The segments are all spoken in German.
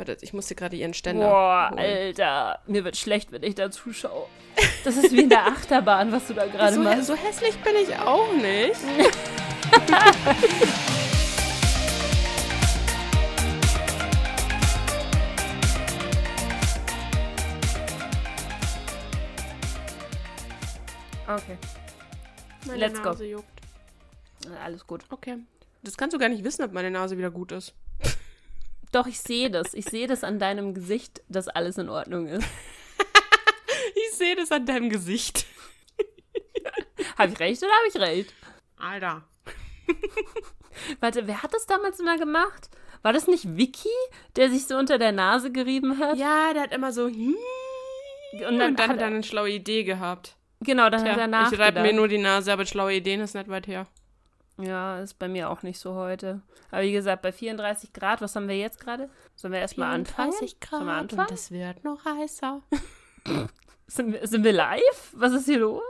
Warte, ich muss dir gerade ihren Ständer. Boah, holen. Alter. Mir wird schlecht, wenn ich da zuschaue. Das ist wie in der Achterbahn, was du da gerade so, machst. so hässlich bin ich auch nicht. Okay, Meine Let's go. Nase juckt. alles gut. Okay. Das kannst du gar nicht wissen, ob meine Nase wieder gut ist. Doch, ich sehe das. Ich sehe das an deinem Gesicht, dass alles in Ordnung ist. Ich sehe das an deinem Gesicht. Habe ich recht oder habe ich recht? Alter. Warte, wer hat das damals mal gemacht? War das nicht Vicky, der sich so unter der Nase gerieben hat? Ja, der hat immer so. Und dann, Und dann hat er eine schlaue Idee gehabt. genau, dann hat er Tja, ich reibe mir nachgedacht. nur die Nase, aber schlaue Ideen ist nicht weit her. Ja, ist bei mir auch nicht so heute. Aber wie gesagt, bei 34 Grad, was haben wir jetzt gerade? Sollen wir erstmal anfangen? 34 Sollen wir Grad anfangen? und es wird noch heißer. Sind wir, sind wir live? Was ist hier los?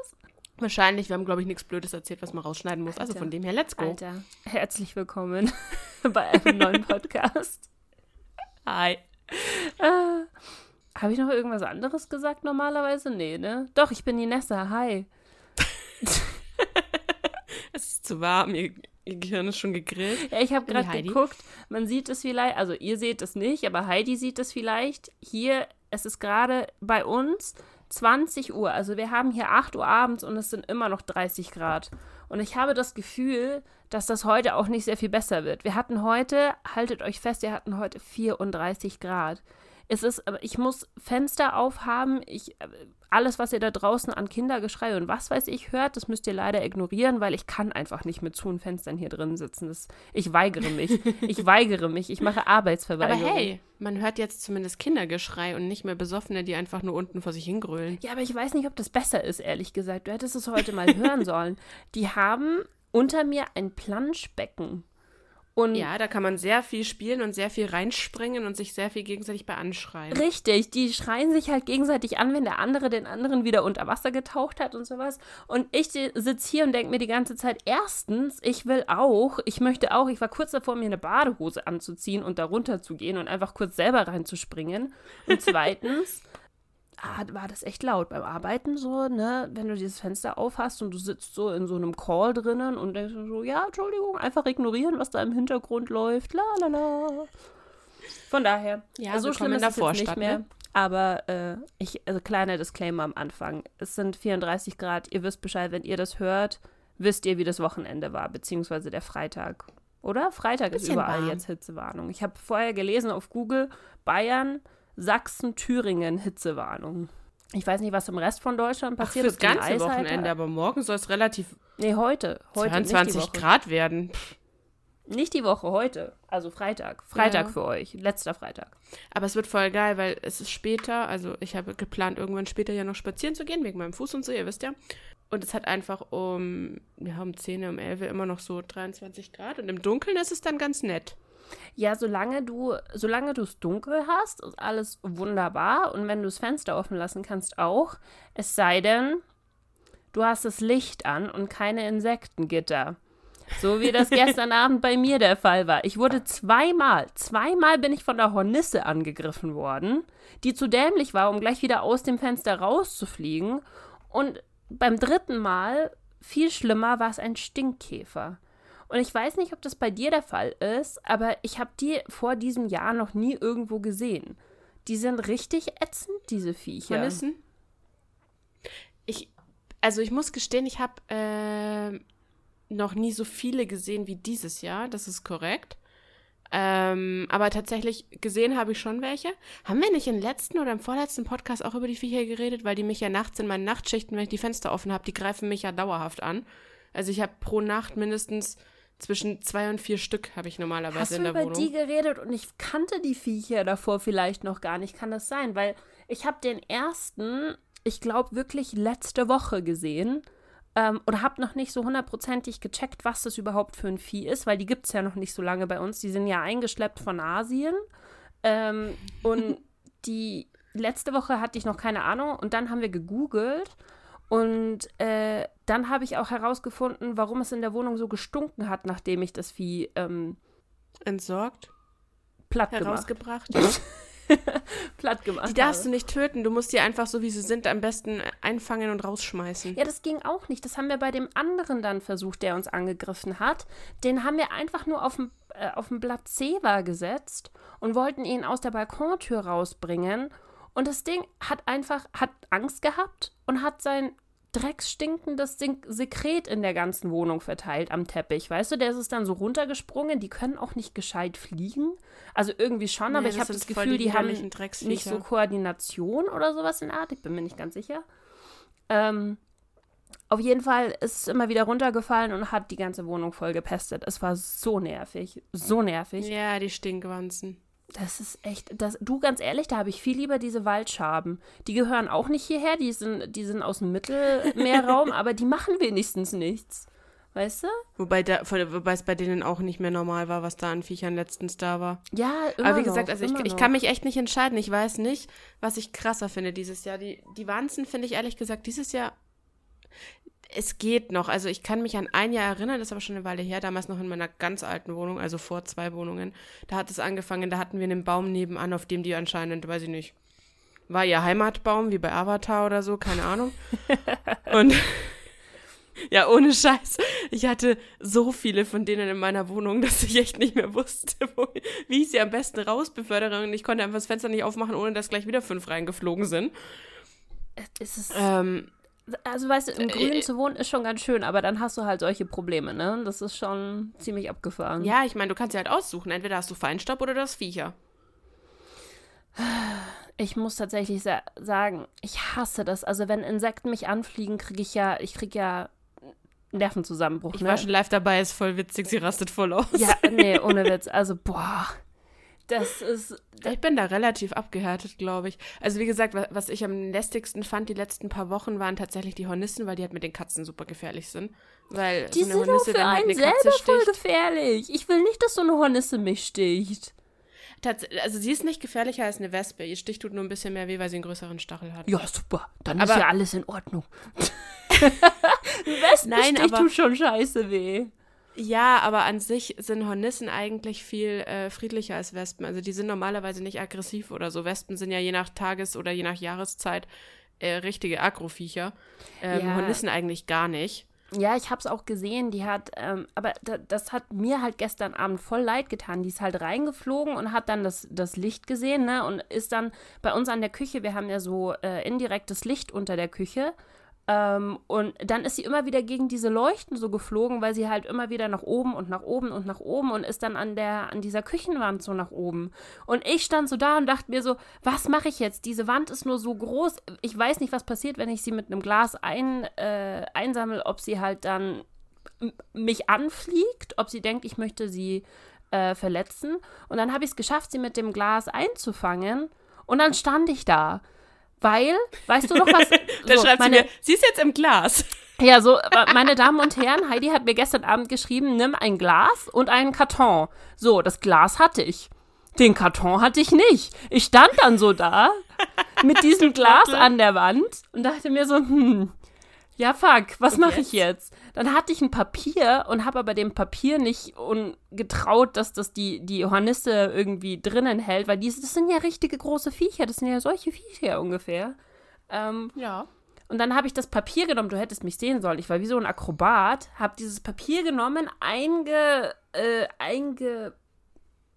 Wahrscheinlich, wir haben, glaube ich, nichts Blödes erzählt, was man rausschneiden muss. Also Alter. von dem her, let's go. Alter, herzlich willkommen bei einem neuen Podcast. Hi. Äh, Habe ich noch irgendwas anderes gesagt normalerweise? Nee, ne? Doch, ich bin die Nessa. Hi. Es ist zu warm, ihr, ihr Gehirn ist schon gegrillt. Ja, ich habe gerade geguckt, man sieht es vielleicht, also ihr seht es nicht, aber Heidi sieht es vielleicht. Hier, es ist gerade bei uns 20 Uhr, also wir haben hier 8 Uhr abends und es sind immer noch 30 Grad. Und ich habe das Gefühl, dass das heute auch nicht sehr viel besser wird. Wir hatten heute, haltet euch fest, wir hatten heute 34 Grad. Es ist, aber ich muss Fenster aufhaben. Ich, äh, alles, was ihr da draußen an Kindergeschrei und was weiß ich hört, das müsst ihr leider ignorieren, weil ich kann einfach nicht mit zu Fenstern hier drin sitzen. Das, ich weigere mich. Ich weigere mich. Ich mache Aber Arbeitsverweigerung. hey, man hört jetzt zumindest Kindergeschrei und nicht mehr Besoffene, die einfach nur unten vor sich hingrölen. Ja, aber ich weiß nicht, ob das besser ist, ehrlich gesagt. Du hättest es heute mal hören sollen. Die haben unter mir ein Planschbecken. Und Ja, da kann man sehr viel spielen und sehr viel reinspringen und sich sehr viel gegenseitig bei anschreien. Richtig, die schreien sich halt gegenseitig an, wenn der andere den anderen wieder unter Wasser getaucht hat und sowas. Und ich sitze hier und denke mir die ganze Zeit, erstens, ich will auch, ich möchte auch, ich war kurz davor, mir eine Badehose anzuziehen und da runter zu gehen und einfach kurz selber reinzuspringen. Und zweitens, war das echt laut beim Arbeiten so, ne? Wenn du dieses Fenster aufhast und du sitzt so in so einem Call drinnen und denkst so, ja, Entschuldigung, einfach ignorieren, was da im Hintergrund läuft. La la la. Von daher, Ja, so schlimm in ist der es jetzt nicht mehr. ne? Aber äh, ich, also kleiner Disclaimer am Anfang. Es sind 34 Grad, ihr wisst Bescheid, wenn ihr das hört, wisst ihr, wie das Wochenende war, beziehungsweise der Freitag. Oder? Freitag ist überall warm. jetzt Hitzewarnung. Ich habe vorher gelesen auf Google, Bayern, Sachsen, Thüringen, Hitzewarnung. Ich weiß nicht, was im Rest von Deutschland Ach, passiert. fürs die ein ganze Eis Wochenende, aber morgen soll es relativ Nee, heute. Heute, nicht die 22 Woche. Grad werden. Nicht die Woche, heute. Also Freitag. Freitag Ja. für euch. Letzter Freitag. Aber es wird voll geil, weil es ist später, also ich habe geplant, irgendwann später ja noch spazieren zu gehen, wegen meinem Fuß und so, ihr wisst ja. Und es hat einfach um, wir haben 10, um 11 immer noch so 23 Grad und im Dunkeln ist es dann ganz nett. Ja, solange du, solange du es dunkel hast, ist alles wunderbar. Und wenn du das Fenster offen lassen kannst, auch. Es sei denn, du hast das Licht an und keine Insektengitter. So wie das gestern Abend bei mir der Fall war. Ich wurde zweimal, zweimal bin ich von der Hornisse angegriffen worden, die zu dämlich war, um gleich wieder aus dem Fenster rauszufliegen. Und beim dritten Mal, viel schlimmer, war es ein Stinkkäfer. Und ich weiß nicht, ob das bei dir der Fall ist, aber ich habe die vor diesem Jahr noch nie irgendwo gesehen. Die sind richtig ätzend, diese Viecher. Hornissen? Ich, also ich muss gestehen, ich habe ähm, noch nie so viele gesehen wie dieses Jahr, das ist korrekt. Ähm, aber tatsächlich gesehen habe ich schon welche. Haben wir nicht im letzten oder im vorletzten Podcast auch über die Viecher geredet, weil die mich ja nachts in meinen Nachtschichten, wenn ich die Fenster offen habe, die greifen mich ja dauerhaft an. Also ich habe pro Nacht mindestens zwischen zwei und vier Stück habe ich normalerweise Hast in du der über Wohnung. die geredet und ich kannte die Viecher davor vielleicht noch gar nicht? Kann das sein? Weil ich habe den ersten, ich glaube wirklich letzte Woche gesehen ähm, und habe noch nicht so hundertprozentig gecheckt, was das überhaupt für ein Vieh ist, weil die gibt es ja noch nicht so lange bei uns. Die sind ja eingeschleppt von Asien. Ähm, und die letzte Woche hatte ich noch keine Ahnung und dann haben wir gegoogelt und äh, dann habe ich auch herausgefunden, warum es in der Wohnung so gestunken hat, nachdem ich das Vieh ähm, Entsorgt? platt gemacht. herausgebracht. platt gemacht Die darfst habe. du nicht töten. Du musst die einfach so, wie sie sind, am besten einfangen und rausschmeißen. Ja, das ging auch nicht. Das haben wir bei dem anderen dann versucht, der uns angegriffen hat. Den haben wir einfach nur auf dem, äh, auf dem Blatt Zewa gesetzt und wollten ihn aus der Balkontür rausbringen. Und das Ding hat einfach, hat Angst gehabt und hat sein drecksstinkendes Sek- Sekret in der ganzen Wohnung verteilt am Teppich. Weißt du, der ist es dann so runtergesprungen. Die können auch nicht gescheit fliegen. Also irgendwie schon, aber Nee, ich das habe das Gefühl, die die haben nicht so Koordination oder sowas in der Art. Ich bin mir nicht ganz sicher. Ähm, auf jeden Fall ist es immer wieder runtergefallen und hat die ganze Wohnung voll gepestet. Es war so nervig, so nervig. Ja, die Stinkwanzen. Das ist echt, das, du ganz ehrlich, da habe ich viel lieber diese Waldschaben. Die gehören auch nicht hierher, die sind, die sind aus dem Mittelmeerraum, aber die machen wenigstens nichts. Weißt du? Wobei, da, wobei es bei denen auch nicht mehr normal war, was da an Viechern letztens da war. Ja, immer Aber wie gesagt, noch, also ich, ich kann mich echt nicht entscheiden. Ich weiß nicht, was ich krasser finde dieses Jahr. Die, die Wanzen finde ich ehrlich gesagt dieses Jahr. Es geht noch. Also ich kann mich an ein Jahr erinnern, das ist aber schon eine Weile her, damals noch in meiner ganz alten Wohnung, also vor zwei Wohnungen. Da hat es angefangen, da hatten wir einen Baum nebenan, auf dem die anscheinend, weiß ich nicht, war ihr Heimatbaum, wie bei Avatar oder so, keine Ahnung. Und ja, ohne Scheiß. Ich hatte so viele von denen in meiner Wohnung, dass ich echt nicht mehr wusste, wo, wie ich sie am besten rausbefördere. Und ich konnte einfach das Fenster nicht aufmachen, ohne dass gleich wieder fünf reingeflogen sind. Es ist, Ähm, also weißt du, im äh, Grünen äh, zu wohnen ist schon ganz schön, aber dann hast du halt solche Probleme, ne? Das ist schon ziemlich abgefahren. ja, ich meine, du kannst sie halt aussuchen. Entweder hast du Feinstaub oder du hast Viecher. Ich muss tatsächlich sa sagen, ich hasse das. Also wenn Insekten mich anfliegen, kriege ich ja, ich kriege ja Nervenzusammenbruch. Ich ne? war schon live dabei, ist voll witzig, sie rastet voll aus. Ja, nee, ohne Witz. Also, boah. Das ist. Ich bin da relativ abgehärtet, glaube ich. Also wie gesagt, wa- was ich am lästigsten fand die letzten paar Wochen waren tatsächlich die Hornissen, weil die halt mit den Katzen super gefährlich sind. Weil Die so eine sind auch Hornisse für dann halt einen eine Katze selber voll sticht. gefährlich. Ich will nicht, dass so eine Hornisse mich sticht. Tats also sie ist nicht gefährlicher als eine Wespe. Ihr Stich tut nur ein bisschen mehr weh, weil sie einen größeren Stachel hat. Ja, super. Dann Aber- ist ja alles in Ordnung. Wespenstich Nein, aber- tut schon scheiße weh. Ja, aber an sich sind Hornissen eigentlich viel äh, friedlicher als Wespen. Also die sind normalerweise nicht aggressiv oder so. Wespen sind ja je nach Tages- oder je nach Jahreszeit äh, richtige Agroviecher. Ähm, Ja. Hornissen eigentlich gar nicht. Ja, ich hab's auch gesehen. Die hat, ähm, aber da, das hat mir halt gestern Abend voll leid getan. Die ist halt reingeflogen und hat dann das, das Licht gesehen, ne? Und ist dann bei uns an der Küche, wir haben ja so äh, indirektes Licht unter der Küche. Ähm, und dann ist sie immer wieder gegen diese Leuchten so geflogen, weil sie halt immer wieder nach oben und nach oben und nach oben und ist dann an der, an dieser Küchenwand so nach oben. Und ich stand so da und dachte mir so, was mache ich jetzt? Diese Wand ist nur so groß. Ich weiß nicht, was passiert, wenn ich sie mit einem Glas ein, äh, einsammle, ob sie halt dann mich anfliegt, ob sie denkt, ich möchte sie äh, verletzen. Und dann habe ich es geschafft, sie mit dem Glas einzufangen. Und dann stand ich da. Weil, weißt du noch was? Dann so, schreibt meine, sie mir, sie ist jetzt im Glas. ja, so, meine Damen und Herren, Heidi hat mir gestern Abend geschrieben, nimm ein Glas und einen Karton. So, das Glas hatte ich. Den Karton hatte ich nicht. Ich stand dann so da mit diesem Glas an der Wand und dachte mir so, hm, ja fuck, was mache ich jetzt? Dann hatte ich ein Papier und habe aber dem Papier nicht getraut, dass das die, die Hornisse irgendwie drinnen hält, weil die, das sind ja richtige große Viecher, das sind ja solche Viecher ungefähr. Ähm, Ja. und dann habe ich das Papier genommen, du hättest mich sehen sollen, ich war wie so ein Akrobat, habe dieses Papier genommen, einge, äh, einge,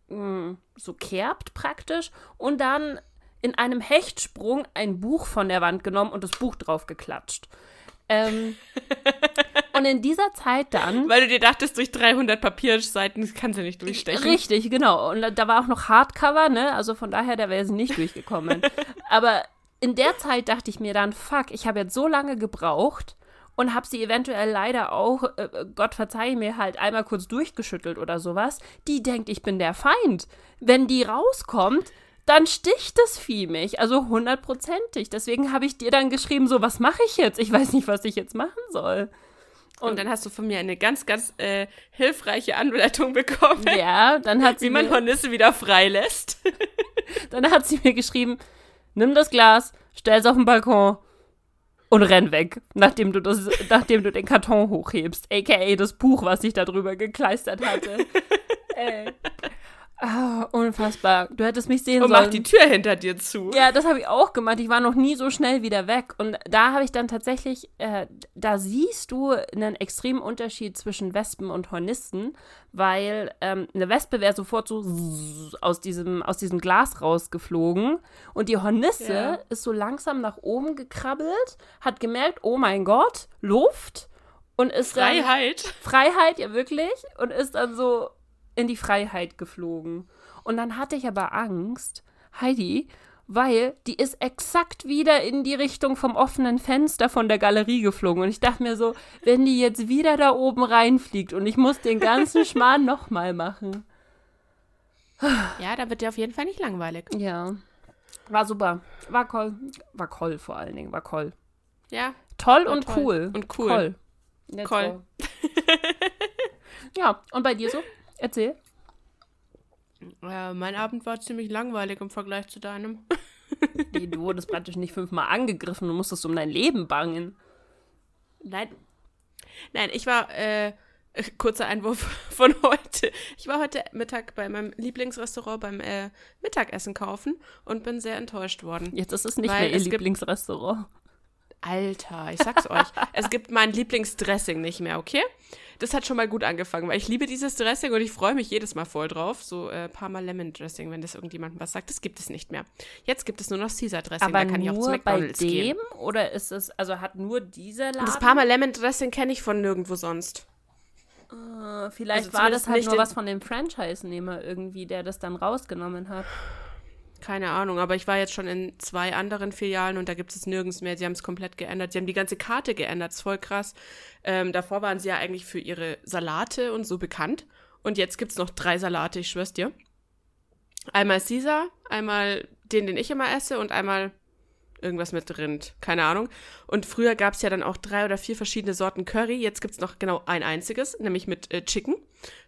mh, so kerbt praktisch und dann in einem Hechtsprung ein Buch von der Wand genommen und das Buch drauf geklatscht. Ähm, und in dieser Zeit dann Weil du dir dachtest, durch 300 Papierseiten kann sie nicht durchstechen. Richtig, genau. Und da- war auch noch Hardcover, ne? Also von daher, da wäre sie nicht durchgekommen. Aber in der Zeit dachte ich mir dann, fuck, ich habe jetzt so lange gebraucht und habe sie eventuell leider auch, äh, Gott verzeih mir, halt einmal kurz durchgeschüttelt oder sowas. Die denkt, ich bin der Feind. Wenn die rauskommt, dann sticht das Vieh mich. Also hundertprozentig. Deswegen habe ich dir dann geschrieben, so, was mache ich jetzt? Ich weiß nicht, was ich jetzt machen soll. Und dann hast du von mir eine ganz, ganz äh, hilfreiche Anleitung bekommen, Ja, dann hat sie wie man mir- Hornisse wieder freilässt. Dann hat sie mir geschrieben, nimm das Glas, stell's auf den Balkon und renn weg, nachdem du, das, nachdem du den Karton hochhebst. A.k.a. das Buch, was ich da drüber gekleistert hatte. Ey. Ah, unfassbar. Du hättest mich sehen Und sollen. mach die Tür hinter dir zu. Ja, das habe ich auch gemacht. Ich war noch nie so schnell wieder weg. Und da habe ich dann tatsächlich, äh, da siehst du einen extremen Unterschied zwischen Wespen und Hornissen, weil ähm, eine Wespe wäre sofort so aus diesem, aus diesem Glas rausgeflogen. Und die Hornisse Ja. ist so langsam nach oben gekrabbelt, hat gemerkt, oh mein Gott, Luft. Und ist dann. Freiheit. Freiheit, ja wirklich. Und ist dann so in die Freiheit geflogen. Und dann hatte ich aber Angst, Heidi, weil die ist exakt wieder in die Richtung vom offenen Fenster von der Galerie geflogen. Und ich dachte mir so, wenn die jetzt wieder da oben reinfliegt und ich muss den ganzen Schmarrn nochmal machen. Ja, da wird dir auf jeden Fall nicht langweilig. Ja. War super. War cool. War cool vor allen Dingen. War cool. Ja, Toll und toll. cool. Und cool. Cool. Cool. ja, und bei dir so? Erzähl. äh, mein Abend war ziemlich langweilig im Vergleich zu deinem. Nee, du wurdest praktisch nicht fünfmal angegriffen, du musstest um dein Leben bangen. Nein. Nein, ich war, äh, kurzer Einwurf von heute. Ich war heute Mittag bei meinem Lieblingsrestaurant beim äh, Mittagessen kaufen und bin sehr enttäuscht worden. Jetzt ist es nicht mehr ihr Lieblingsrestaurant. Alter, ich sag's euch. Es gibt mein Lieblingsdressing nicht mehr, okay? Das hat schon mal gut angefangen, weil ich liebe dieses Dressing und ich freue mich jedes Mal voll drauf. So äh, Parma Lemon Dressing, wenn das irgendjemandem was sagt. Das gibt es nicht mehr. Jetzt gibt es nur noch Caesar Dressing. Aber da kann ich auch zu nur bei McDonalds dem gehen. oder ist es, also hat nur dieser Laden? Das Parma Lemon Dressing kenne ich von nirgendwo sonst. Äh, vielleicht also war das halt nur was von dem Franchise-Nehmer irgendwie, der das dann rausgenommen hat. Keine Ahnung, aber ich war jetzt schon in zwei anderen Filialen und da gibt es nirgends mehr. Sie haben es komplett geändert. Sie haben die ganze Karte geändert. ist voll krass. Ähm, davor waren sie ja eigentlich für ihre Salate und so bekannt. Und jetzt gibt es noch drei Salate, ich schwör's dir. Einmal Caesar, einmal den, den ich immer esse und einmal irgendwas mit Rind. Keine Ahnung. Und früher gab es ja dann auch drei oder vier verschiedene Sorten Curry. Jetzt gibt es noch genau ein einziges, nämlich mit äh, Chicken.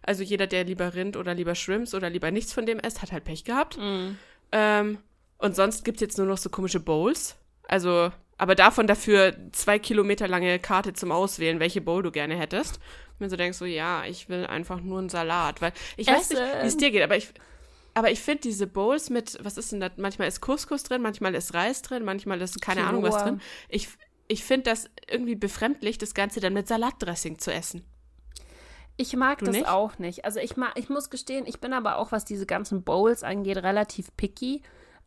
Also jeder, der lieber Rind oder lieber Shrimps oder lieber nichts von dem isst, hat halt Pech gehabt. Ähm, und sonst gibt es jetzt nur noch so komische Bowls. Also, aber davon dafür zwei Kilometer lange Karte zum Auswählen, welche Bowl du gerne hättest. Und mir so denkst, so, ja, ich will einfach nur einen Salat. Weil ich weiß nicht, wie es Essen. dir geht, aber ich. Aber ich finde diese Bowls mit, was ist denn das? Manchmal ist Couscous drin, manchmal ist Reis drin, manchmal ist keine Ahnung was Quinoa. drin. Ich, ich finde das irgendwie befremdlich, das Ganze dann mit Salatdressing zu essen. Ich mag Du das nicht? auch nicht. Also ich mag, ich muss gestehen, ich bin aber auch, was diese ganzen Bowls angeht, relativ picky.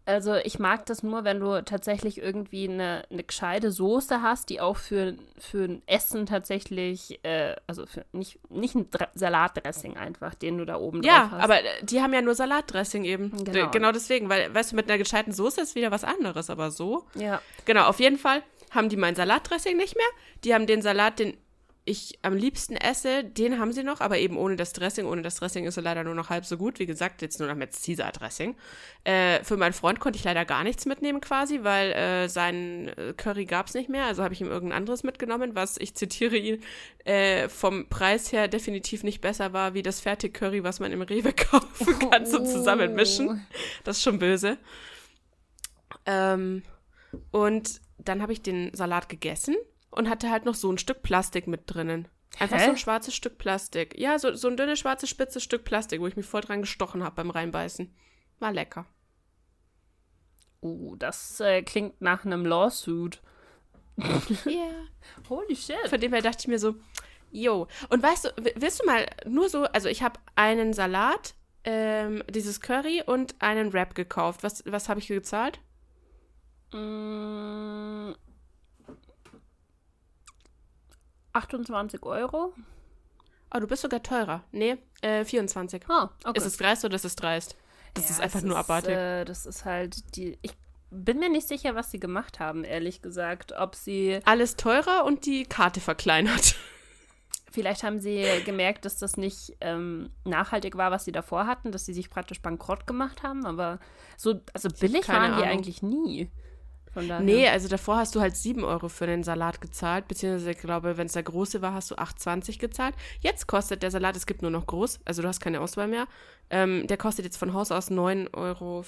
Also ich mag das nur, wenn du tatsächlich irgendwie eine, eine gescheite Soße hast, die auch für, für ein Essen tatsächlich, äh, also für nicht, nicht ein Dre Salatdressing einfach, den du da oben drauf Ja, hast. aber äh, die haben ja nur Salatdressing eben. Genau. Genau. genau deswegen, weil, weißt du, mit einer gescheiten Soße ist wieder was anderes, aber so. Ja. Genau, auf jeden Fall haben die mein Salatdressing nicht mehr. Die haben den Salat, den ich am liebsten esse, den haben sie noch, aber eben ohne das Dressing. Ohne das Dressing ist er leider nur noch halb so gut. Wie gesagt, jetzt nur noch mit Caesar-Dressing. Äh, für meinen Freund konnte ich leider gar nichts mitnehmen quasi, weil äh, sein äh, Curry gab es nicht mehr. Also habe ich ihm irgendein anderes mitgenommen, was, ich zitiere ihn, äh, vom Preis her definitiv nicht besser war, wie das Fertig-Curry, was man im Rewe kaufen kann, so zusammenmischen. Das ist schon böse. Ähm, und dann habe ich den Salat gegessen und hatte halt noch so ein Stück Plastik mit drinnen. Einfach Hä? so ein schwarzes Stück Plastik. Ja, so, so ein dünnes, schwarzes, spitzes Stück Plastik, wo ich mich voll dran gestochen habe beim Reinbeißen. War lecker. Uh, das äh, klingt nach einem Lawsuit. Yeah. Holy shit. Von dem her dachte ich mir so, yo. Und weißt du, willst du mal nur so, also ich habe einen Salat, ähm, dieses Curry und einen Wrap gekauft. Was, was habe ich gezahlt? Mm, 28 Euro? Oh, du bist sogar teurer. Nee, äh, 24. Ah, okay. Ist es dreist oder ist es dreist? Das Ja, ist einfach nur abartig. Äh, das ist halt die. Ich bin mir nicht sicher, was sie gemacht haben, ehrlich gesagt. Ob sie. Alles teurer und die Karte verkleinert. Vielleicht haben sie gemerkt, dass das nicht ähm, nachhaltig war, was sie davor hatten, dass sie sich praktisch bankrott gemacht haben, aber so, also billig waren die Ahnung. eigentlich nie. Von daher. Nee, also davor hast du halt 7 Euro für den Salat gezahlt, beziehungsweise ich glaube, wenn es der große war, hast du 8,20 gezahlt. Jetzt kostet der Salat, es gibt nur noch groß, also du hast keine Auswahl mehr. Ähm, der kostet jetzt von Haus aus 9,40 Euro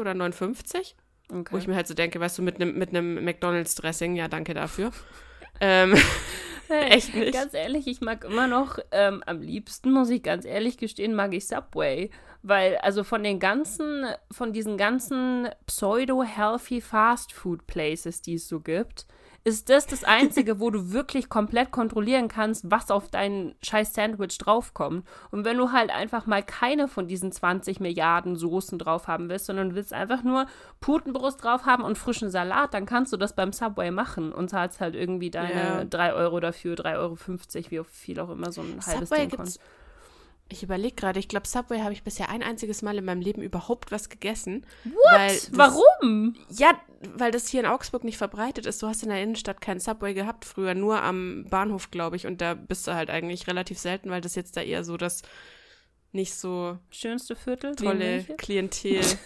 oder 9,50. Wo Okay. ich mir halt so denke, weißt du, mit einem mit McDonalds-Dressing, ja, danke dafür. ähm, Echt nicht. Ganz ehrlich, ich mag immer noch, ähm, am liebsten, muss ich ganz ehrlich gestehen, mag ich Subway. Weil, also von den ganzen, von diesen ganzen pseudo-healthy Fast-Food-Places, die es so gibt, ist das das Einzige, wo du wirklich komplett kontrollieren kannst, was auf dein scheiß Sandwich draufkommt. Und wenn du halt einfach mal keine von diesen 20 Milliarden Soßen drauf haben willst, sondern du willst einfach nur Putenbrust drauf haben und frischen Salat, dann kannst du das beim Subway machen und zahlst halt irgendwie deine Ja. 3 Euro dafür, 3,50 Euro, wie viel auch immer so ein halbes Subway Ding kostet. Ich überlege gerade, ich glaube, Subway habe ich bisher ein einziges Mal in meinem Leben überhaupt was gegessen. What? Das- Warum? Ja, weil das hier in Augsburg nicht verbreitet ist. Du hast in der Innenstadt keinen Subway gehabt früher, nur am Bahnhof, glaube ich. Und da bist du halt eigentlich relativ selten, weil das jetzt da eher so das nicht so Schönste Viertel? tolle? Klientel.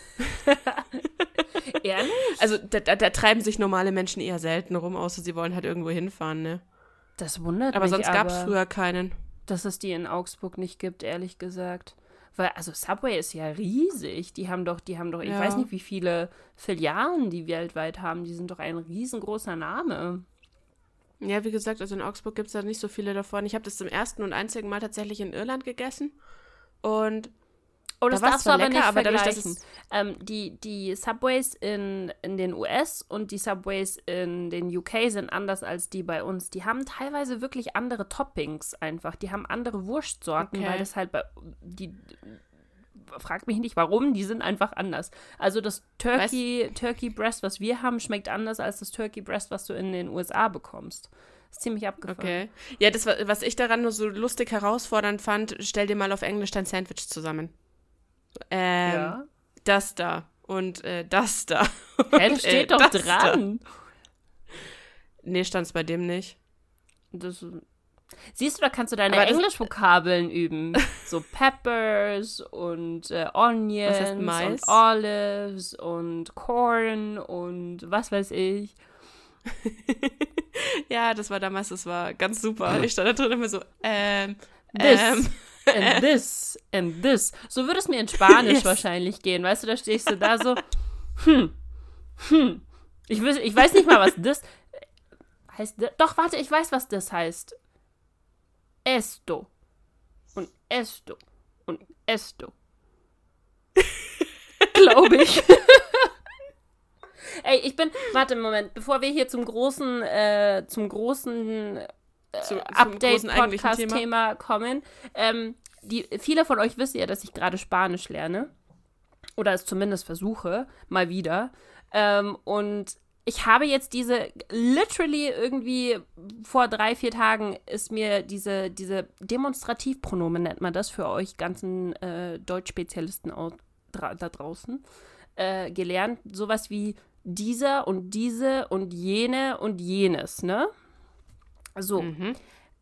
Ehrlich? Also da, da, da treiben sich normale Menschen eher selten rum, außer sie wollen halt irgendwo hinfahren, ne? Das wundert Aber mich sonst gab es aber. früher keinen. Dass es die in Augsburg nicht gibt, ehrlich gesagt. Weil, also Subway ist ja riesig. Die haben doch, die haben doch, ich Ja. weiß nicht, wie viele Filialen die weltweit haben. Die sind doch ein riesengroßer Name. Ja, wie gesagt, also in Augsburg gibt es da nicht so viele davon. Ich habe das zum ersten und einzigen Mal tatsächlich in Irland gegessen. Und Oh, Da das war's darfst du aber lecker, nicht aber vergleichen. ähm, die, die Subways in, in den US und die Subways in den UK sind anders als die bei uns. Die haben teilweise wirklich andere Toppings einfach. Die haben andere Wurstsorten, Okay. weil das halt bei die fragt mich nicht warum, die sind einfach anders. Also das Turkey, Turkey Breast, was wir haben, schmeckt anders als das Turkey Breast, was du in den USA bekommst. Ist ziemlich abgefahren. okay. Ja, das, wa- was ich daran nur so lustig herausfordernd fand, stell dir mal auf Englisch dein Sandwich zusammen. Ähm, Ja. das da und äh, das da. Hä, Und, das steht doch das dran. Da. Nee, stand's bei dem nicht. Das, siehst du, da kannst du deine Englisch-Vokabeln üben. So Peppers und äh, Onions und Olives und Corn und was weiß ich. Ja, das war damals, das war ganz super. Ich stand da drin immer so, ähm, This ähm. And this and this. So würde es mir in Spanisch Yes. wahrscheinlich gehen. Weißt du, da stehst du da so, hm, hm. Ich, weiß- ich weiß nicht mal, was das heißt. Doch, warte, ich weiß, was das heißt. Esto. Und esto. Und esto. Glaube ich. Ey, ich bin. Warte, Moment, bevor wir hier zum großen, äh, zum großen Zu, Thema. Update-Podcast-Thema kommen. Ähm, die, viele von euch wissen ja, dass ich gerade Spanisch lerne. Oder es zumindest versuche, mal wieder. Ähm, und ich habe jetzt diese, literally irgendwie vor drei, vier Tagen ist mir diese, diese Demonstrativpronomen, nennt man das für euch ganzen äh, Deutschspezialisten da draußen, äh, gelernt. Sowas wie dieser und diese und jene und jenes, ne? So. Mhm.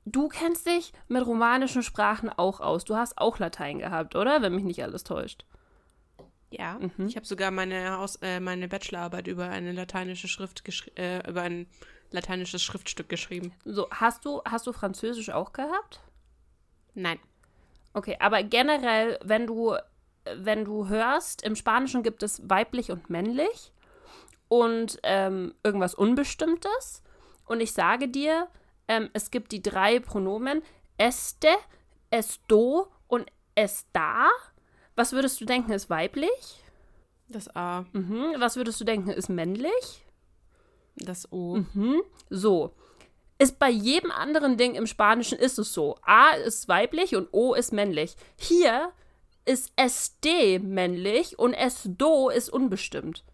Du kennst dich mit romanischen Sprachen auch aus. Du hast auch Latein gehabt, oder? Wenn mich nicht alles täuscht. Ja, Mhm. ich habe sogar meine, Haus äh, meine Bachelorarbeit über eine lateinische Schrift äh, über ein lateinisches Schriftstück geschrieben. So, hast du, hast du Französisch auch gehabt? Nein. Okay, aber generell, wenn du, wenn du hörst, im Spanischen gibt es weiblich und männlich und ähm, irgendwas Unbestimmtes. Und ich sage dir, ähm, es gibt die drei Pronomen este, esto und esta. Was würdest du denken, ist weiblich? Das A, Mhm. Was würdest du denken, ist männlich? das O. Mhm. So. Ist bei jedem anderen Ding im Spanischen ist es so. A ist weiblich und O ist männlich. Hier ist SD männlich und SDO ist unbestimmt.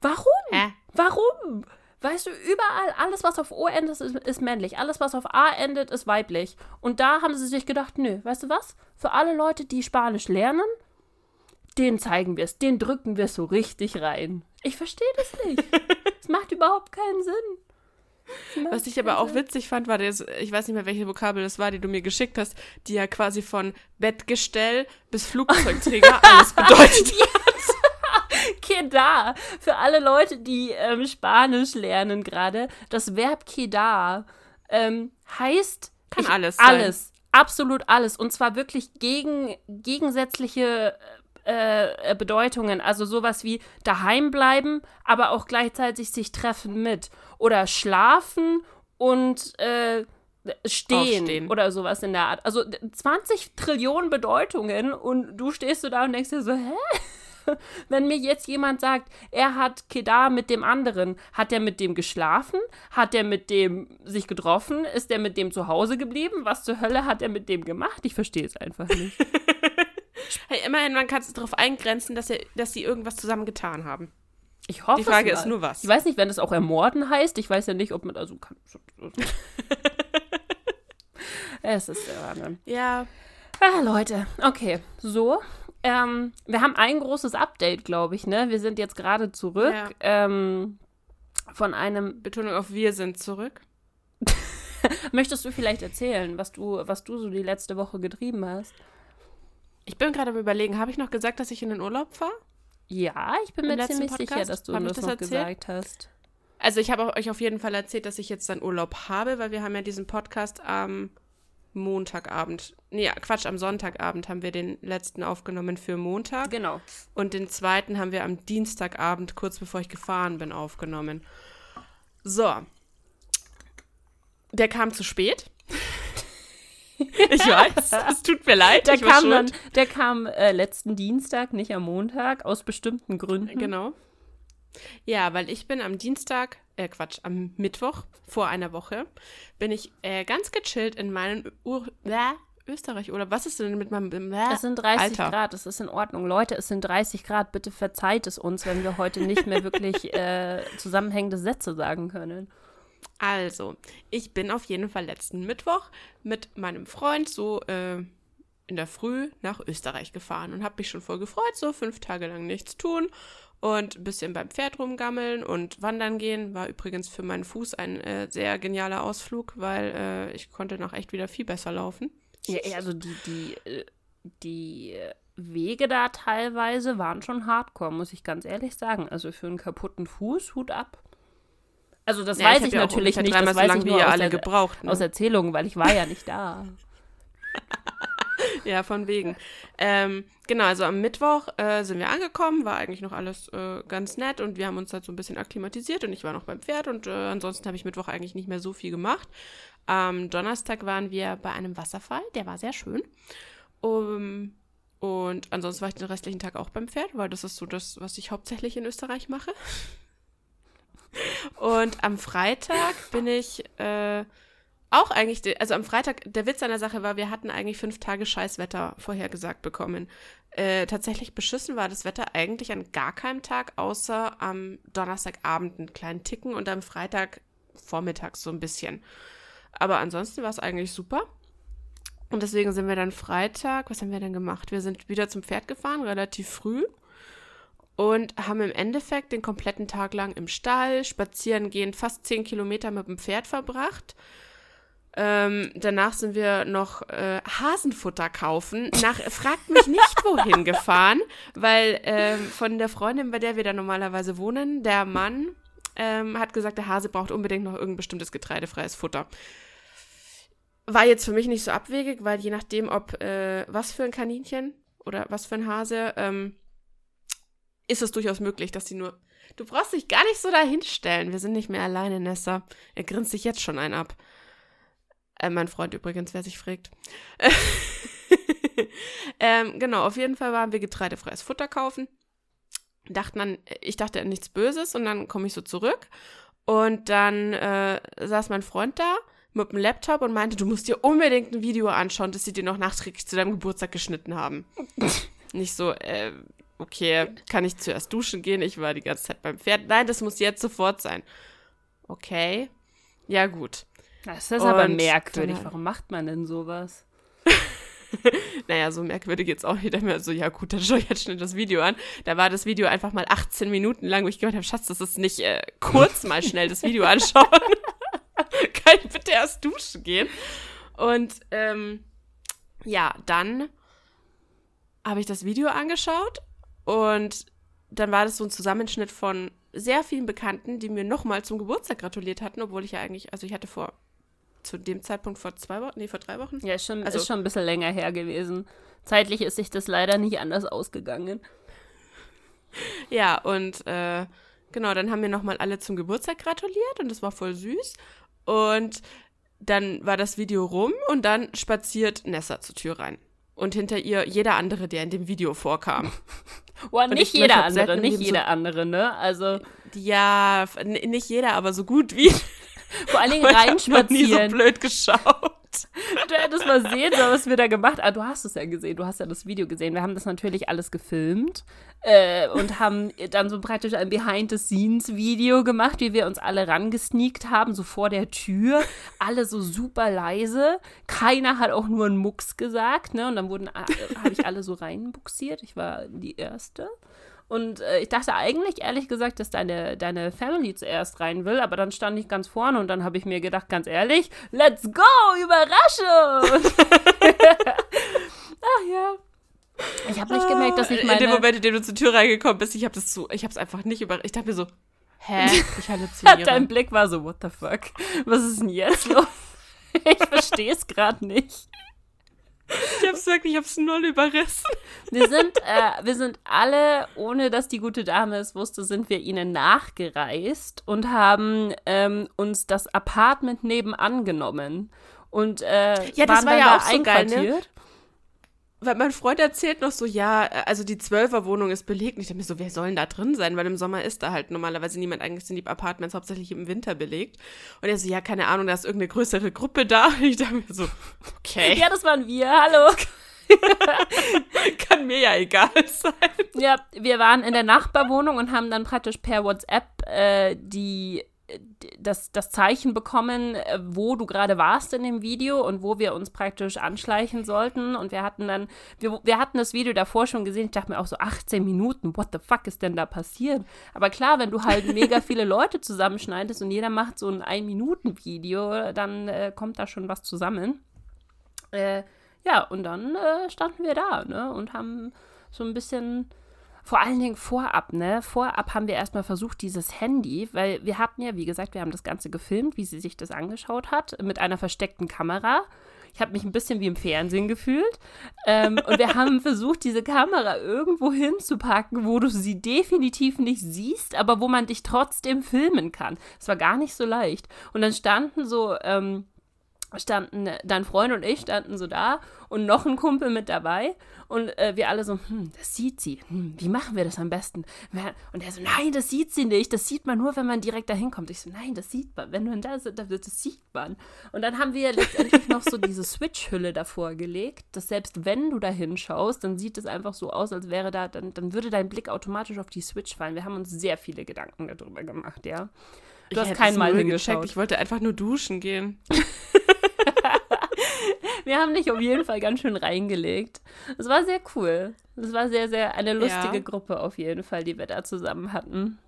Warum? Hä? Warum? Weißt du, überall, alles, was auf O endet, ist, ist männlich. Alles, was auf A endet, ist weiblich. Und da haben sie sich gedacht, nö, weißt du was? Für alle Leute, die Spanisch lernen, den zeigen wir es, den drücken wir so richtig rein. Ich verstehe das nicht. Es macht überhaupt keinen Sinn. Was ich aber auch Sinn. witzig fand, war das, ich weiß nicht mehr, welche Vokabel das war, die du mir geschickt hast, die ja quasi von Bettgestell bis Flugzeugträger alles bedeutet. Quedar. Für alle Leute, die ähm, Spanisch lernen gerade, das Verb quedar ähm, heißt Kann ich, alles sein. Alles. Absolut alles. Und zwar wirklich gegen, gegensätzliche äh, äh, Bedeutungen. Also sowas wie daheim bleiben, aber auch gleichzeitig sich treffen mit. Oder schlafen und äh, stehen, Aufstehen. oder sowas in der Art. Also 20 Trillionen Bedeutungen und du stehst so da und denkst dir so, hä? Wenn mir jetzt jemand sagt, er hat Kedar mit dem anderen, hat er mit dem geschlafen? Hat er mit dem sich getroffen? Ist er mit dem zu Hause geblieben? Was zur Hölle hat er mit dem gemacht? Ich verstehe es einfach nicht. Hey, immerhin, man kann es darauf eingrenzen, dass, er, dass sie irgendwas zusammen getan haben. Ich hoffe Die Frage es ist nur was. Ich weiß nicht, wenn es auch ermorden heißt. Ich weiß ja nicht, ob man also kann. es ist der Wahnsinn. Ja, Ah, Leute, okay, so. Ähm, wir haben ein großes Update, glaube ich, ne? Wir sind jetzt gerade zurück Ja. ähm, von einem. Betonung auf wir sind zurück. Möchtest du vielleicht erzählen, was du, was du so die letzte Woche getrieben hast? Ich bin gerade am überlegen, habe ich noch gesagt, dass ich in den Urlaub fahre? Ja, ich bin Im mir ziemlich sicher, Podcast? dass du Hab das, das noch erzählt? gesagt hast. Also ich habe euch auf jeden Fall erzählt, dass ich jetzt dann Urlaub habe, weil wir haben ja diesen Podcast am Montagabend, nee, Quatsch, am Sonntagabend haben wir den letzten aufgenommen für Montag Genau. und den zweiten haben wir am Dienstagabend, kurz bevor ich gefahren bin, aufgenommen. So. Der kam zu spät. ich weiß, es tut mir leid. Der kam dann, der kam äh, letzten Dienstag, nicht am Montag, aus bestimmten Gründen. Genau. Ja, weil ich bin am Dienstag, äh Quatsch, am Mittwoch vor einer Woche, bin ich äh, ganz gechillt in meinen Ur äh, Österreich oder was ist denn mit meinem äh, Es sind 30 Alter. Grad, es ist in Ordnung. Leute, es sind 30 Grad. Bitte verzeiht es uns, wenn wir heute nicht mehr wirklich äh, zusammenhängende Sätze sagen können. Also, ich bin auf jeden Fall letzten Mittwoch mit meinem Freund so äh, in der Früh nach Österreich gefahren und habe mich schon voll gefreut, so fünf Tage lang nichts tun und ein bisschen beim Pferd rumgammeln und wandern gehen. War übrigens für meinen Fuß ein äh, sehr genialer Ausflug, weil äh, ich konnte noch echt wieder viel besser laufen. Ja, also die, die, äh, die äh, Wege da teilweise waren schon hardcore, muss ich ganz ehrlich sagen. Also für einen kaputten Fuß, Hut ab. Also das Ja, weiß hab ich, ja natürlich nicht, das so weiß ich wie nur ihr aus, alle der, gebraucht. Ne? aus Erzählungen, weil ich war ja nicht da. Ja, von wegen. Ähm, genau, also am Mittwoch äh, sind wir angekommen, war eigentlich noch alles äh, ganz nett und wir haben uns halt so ein bisschen akklimatisiert und ich war noch beim Pferd und äh, ansonsten habe ich Mittwoch eigentlich nicht mehr so viel gemacht. Am Donnerstag waren wir bei einem Wasserfall, der war sehr schön. Um, und ansonsten war ich den restlichen Tag auch beim Pferd, weil das ist so das, was ich hauptsächlich in Österreich mache. Und am Freitag bin ich äh, auch eigentlich, also am Freitag, der Witz an der Sache war, wir hatten eigentlich fünf Tage Scheißwetter vorhergesagt bekommen. Äh, tatsächlich beschissen war das Wetter eigentlich an gar keinem Tag, außer am Donnerstagabend einen kleinen Ticken und am Freitag vormittags so ein bisschen. Aber ansonsten war es eigentlich super. Und deswegen sind wir dann Freitag, was haben wir denn gemacht? Wir sind wieder zum Pferd gefahren, relativ früh. Und haben im Endeffekt den kompletten Tag lang im Stall, spazieren gehen, fast zehn Kilometer mit dem Pferd verbracht. Ähm, danach sind wir noch äh, Hasenfutter kaufen. Nach, fragt mich nicht, wohin gefahren, weil ähm, von der Freundin, bei der wir da normalerweise wohnen, der Mann ähm, hat gesagt, der Hase braucht unbedingt noch irgendein bestimmtes getreidefreies Futter. War jetzt für mich nicht so abwegig, weil je nachdem, ob äh, was für ein Kaninchen oder was für ein Hase, ähm, ist es durchaus möglich, dass sie nur. Du brauchst dich gar nicht so dahinstellen. Wir sind nicht mehr alleine, Nessa. Er grinst sich jetzt schon ein ab. Äh, mein Freund übrigens, wer sich fragt. ähm, genau, auf jeden Fall waren wir getreidefreies Futter kaufen. Dachten dann, ich dachte an nichts Böses und dann komme ich so zurück. Und dann äh, saß mein Freund da mit dem Laptop und meinte, du musst dir unbedingt ein Video anschauen, das sie dir noch nachträglich zu deinem Geburtstag geschnitten haben. Nicht so, äh, okay, kann ich zuerst duschen gehen? Ich war die ganze Zeit beim Pferd. Nein, das muss jetzt sofort sein. Okay. Ja, gut. Das ist aber Und merkwürdig. dann- Warum macht man denn sowas? Naja, so merkwürdig jetzt auch nicht. mehr so, ja gut, dann schau ich jetzt schnell das Video an. Da war das Video einfach mal 18 Minuten lang, wo ich gemeint habe, Schatz, das ist nicht äh, kurz mal schnell das Video anschauen. Kann ich bitte erst duschen gehen? Und ähm, ja, dann habe ich das Video angeschaut und dann war das so ein Zusammenschnitt von sehr vielen Bekannten, die mir nochmal zum Geburtstag gratuliert hatten, obwohl ich ja eigentlich, also ich hatte vor, zu dem Zeitpunkt vor zwei Wochen, nee, vor drei Wochen, Ja, ist schon, Also- ist schon ein bisschen länger her gewesen. Zeitlich ist sich das leider nicht anders ausgegangen. Ja, und äh, genau, dann haben mir nochmal alle zum Geburtstag gratuliert und das war voll süß. Und dann war das Video rum und dann spaziert Nessa zur Tür rein. Und hinter ihr jeder andere, der in dem Video vorkam. Boah, nicht jeder andere, nicht jeder so, andere, ne? Also. Ja, nicht jeder, aber so gut wie. Vor allen Dingen reinspazieren. nie so blöd geschaut. Du hättest mal sehen, was wir da gemacht haben. Ah, du hast es ja gesehen, du hast ja das Video gesehen. Wir haben das natürlich alles gefilmt äh, und haben dann so praktisch ein Behind-the-Scenes-Video gemacht, wie wir uns alle rangesneakt haben, so vor der Tür. Alle so super leise. Keiner hat auch nur einen Mucks gesagt, ne? Und dann wurden, äh, habe ich alle so reinbuxiert. Ich war die Erste. Und äh, ich dachte eigentlich, ehrlich gesagt, dass deine, deine Family zuerst rein will, aber dann stand ich ganz vorne und dann habe ich mir gedacht, ganz ehrlich, let's go, Überraschung! Ach ja. Ich habe nicht gemerkt, dass ich meine... In dem Moment, in dem du zur Tür reingekommen bist, ich habe das so, ich habe es einfach nicht über... Ich dachte mir so, hä? Ich halluziniere. Dein Blick war so, what the fuck? Was ist denn jetzt los? ich verstehe es gerade nicht. Ich hab's wirklich, ich hab's null überrissen. Wir sind, äh, wir sind alle, ohne dass die gute Dame es wusste, sind wir ihnen nachgereist und haben ähm, uns das Apartment nebenan genommen. Und äh, ja, das war ja auch so geil, ne? Weil mein Freund erzählt noch so, ja, also die Zwölferwohnung ist belegt. Und ich dachte mir so, wer soll denn da drin sein? Weil im Sommer ist da halt normalerweise niemand. Eigentlich sind die Apartments hauptsächlich im Winter belegt. Und er so, ja, keine Ahnung, da ist irgendeine größere Gruppe da. Und ich dachte mir so, okay. Ja, das waren wir, hallo. Kann mir ja egal sein. Ja, wir waren in der Nachbarwohnung und haben dann praktisch per WhatsApp äh, die das, das Zeichen bekommen, äh, wo du gerade warst in dem Video und wo wir uns praktisch anschleichen sollten. Und wir hatten dann, wir, wir hatten das Video davor schon gesehen. Ich dachte mir auch so 18 Minuten, what the fuck ist denn da passiert? Aber klar, wenn du halt mega viele Leute zusammenschneidest und jeder macht so ein Ein-Minuten-Video, dann äh, kommt da schon was zusammen. Äh, ja, und dann äh, standen wir da ne, und haben so ein bisschen vor allen Dingen vorab, ne? Vorab haben wir erstmal versucht, dieses Handy, weil wir hatten ja, wie gesagt, wir haben das Ganze gefilmt, wie sie sich das angeschaut hat, mit einer versteckten Kamera. Ich habe mich ein bisschen wie im Fernsehen gefühlt. Ähm, und wir haben versucht, diese Kamera irgendwo hinzupacken, wo du sie definitiv nicht siehst, aber wo man dich trotzdem filmen kann. Es war gar nicht so leicht. Und dann standen so ähm, standen, dein Freund und ich standen so da und noch ein Kumpel mit dabei und äh, wir alle so, hm, das sieht sie, hm, wie machen wir das am besten? Und er so, nein, das sieht sie nicht, das sieht man nur, wenn man direkt dahin kommt. Ich so, nein, das sieht man, wenn du da bist, das sieht man. Und dann haben wir letztendlich noch so diese Switch-Hülle davor gelegt, dass selbst wenn du da hinschaust, dann sieht es einfach so aus, als wäre da, dann, dann würde dein Blick automatisch auf die Switch fallen. Wir haben uns sehr viele Gedanken darüber gemacht, ja. Du ich hast kein Mal hingeschaut. Ich wollte einfach nur duschen gehen. wir haben dich auf jeden Fall ganz schön reingelegt. Es war sehr cool. Es war sehr, sehr eine lustige ja. Gruppe auf jeden Fall, die wir da zusammen hatten.